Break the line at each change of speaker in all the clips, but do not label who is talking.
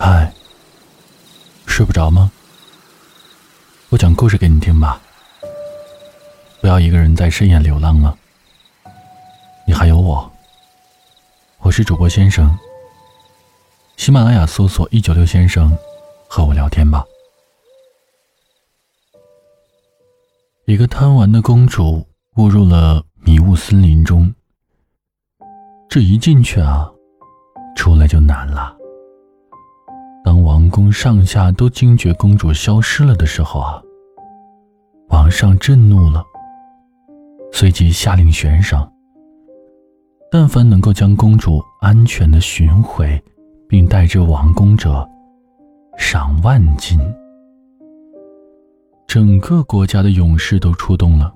嗨，睡不着吗？我讲故事给你听吧。不要一个人在深夜流浪了，你还有我。我是主播先生。喜马拉雅搜索“一九六先生”，和我聊天吧。一个贪玩的公主误入了迷雾森林中，这一进去啊，出来就难了。宫上下都惊觉公主消失了的时候啊，王上震怒了，随即下令悬赏。但凡能够将公主安全的寻回，并带至王宫者，赏万金。整个国家的勇士都出动了，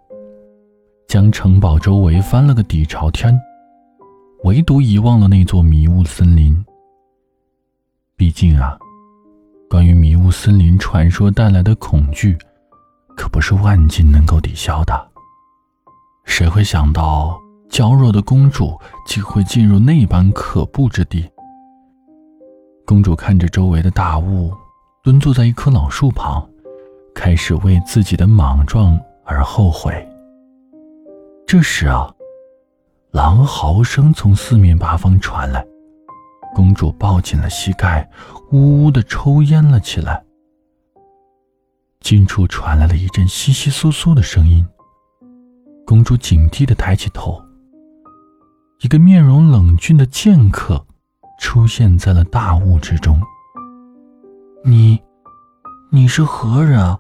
将城堡周围翻了个底朝天，唯独遗忘了那座迷雾森林。毕竟啊，关于迷雾森林传说带来的恐惧，可不是万金能够抵消的。谁会想到娇弱的公主竟会进入那般可怖之地？公主看着周围的大雾，蹲坐在一棵老树旁。开始为自己的莽撞而后悔。这时啊，狼嚎声从四面八方传来，公主抱紧了膝盖，呜呜的抽烟了起来。近处传来了一阵窸窸窣窣的声音，公主警惕的抬起头，一个面容冷峻的剑客出现在了大雾之中。你。你是何人啊？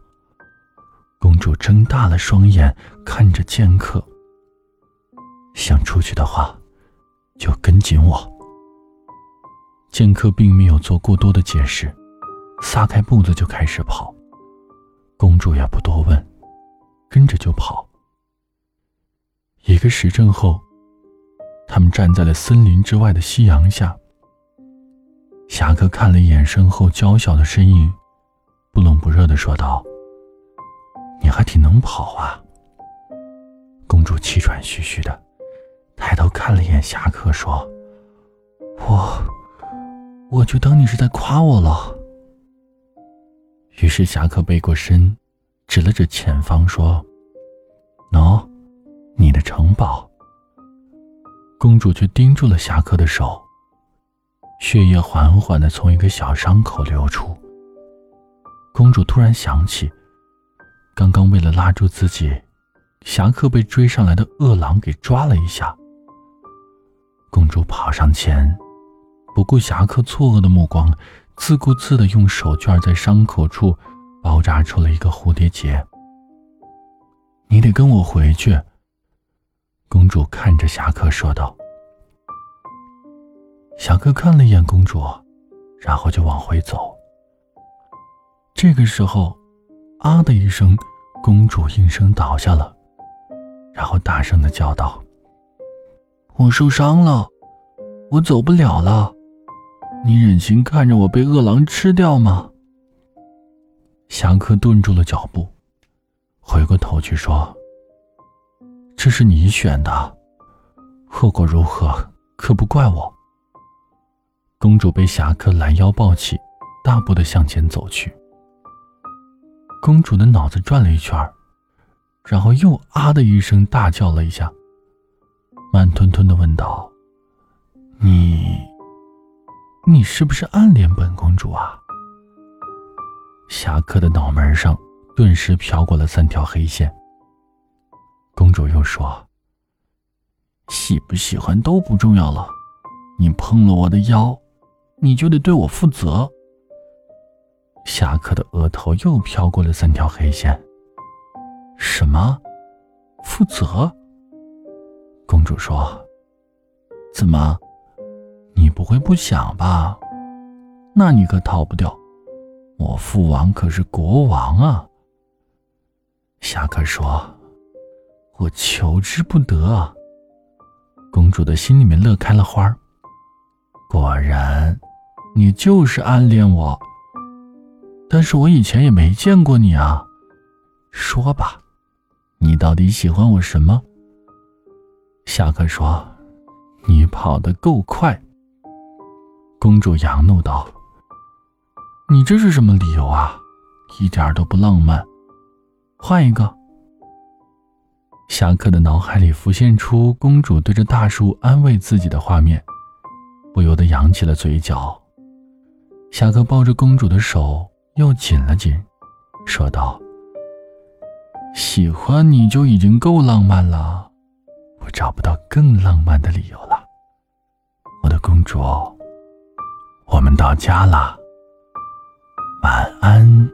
公主睁大了双眼看着剑客。想出去的话，就跟紧我。剑客并没有做过多的解释，撒开步子就开始跑。公主也不多问，跟着就跑。一个时辰后，他们站在了森林之外的夕阳下。侠客看了一眼身后娇小的身影。不冷不热的说道：“你还挺能跑啊。”公主气喘吁吁的抬头看了一眼侠客，说：“我，我就当你是在夸我了。”于是侠客背过身，指了指前方，说：“喏，你的城堡。”公主却盯住了侠客的手，血液缓缓的从一个小伤口流出。公主突然想起，刚刚为了拉住自己，侠客被追上来的恶狼给抓了一下。公主跑上前，不顾侠客错愕的目光，自顾自的用手绢在伤口处包扎出了一个蝴蝶结。你得跟我回去。公主看着侠客说道。侠客看了一眼公主，然后就往回走。这个时候，啊的一声，公主应声倒下了，然后大声的叫道：“我受伤了，我走不了了，你忍心看着我被饿狼吃掉吗？”侠客顿住了脚步，回过头去说：“这是你选的，后果如何，可不怪我。”公主被侠客拦腰抱起，大步的向前走去。公主的脑子转了一圈然后又啊的一声大叫了一下，慢吞吞的问道：“你，你是不是暗恋本公主啊？”侠客的脑门上顿时飘过了三条黑线。公主又说：“喜不喜欢都不重要了，你碰了我的腰，你就得对我负责。”侠客的额头又飘过了三条黑线。什么？负责？公主说：“怎么？不会不想吧？那你可逃不掉。我父王可是国王啊。”侠客说：“我求之不得。”公主的心里面乐开了花果然，你就是暗恋我。但是我以前也没见过你啊，说吧，你到底喜欢我什么？侠客说：“你跑得够快。”公主扬怒道：“你这是什么理由啊？一点都不浪漫。换一个。侠客的脑海里浮现出公主对着大树安慰自己的画面，不由得扬起了嘴角。侠客抱着公主的手又紧了紧，说道：“喜欢你就已经够浪漫了，我找不到更浪漫的理由了。我的公主，我们到家了，晚安。”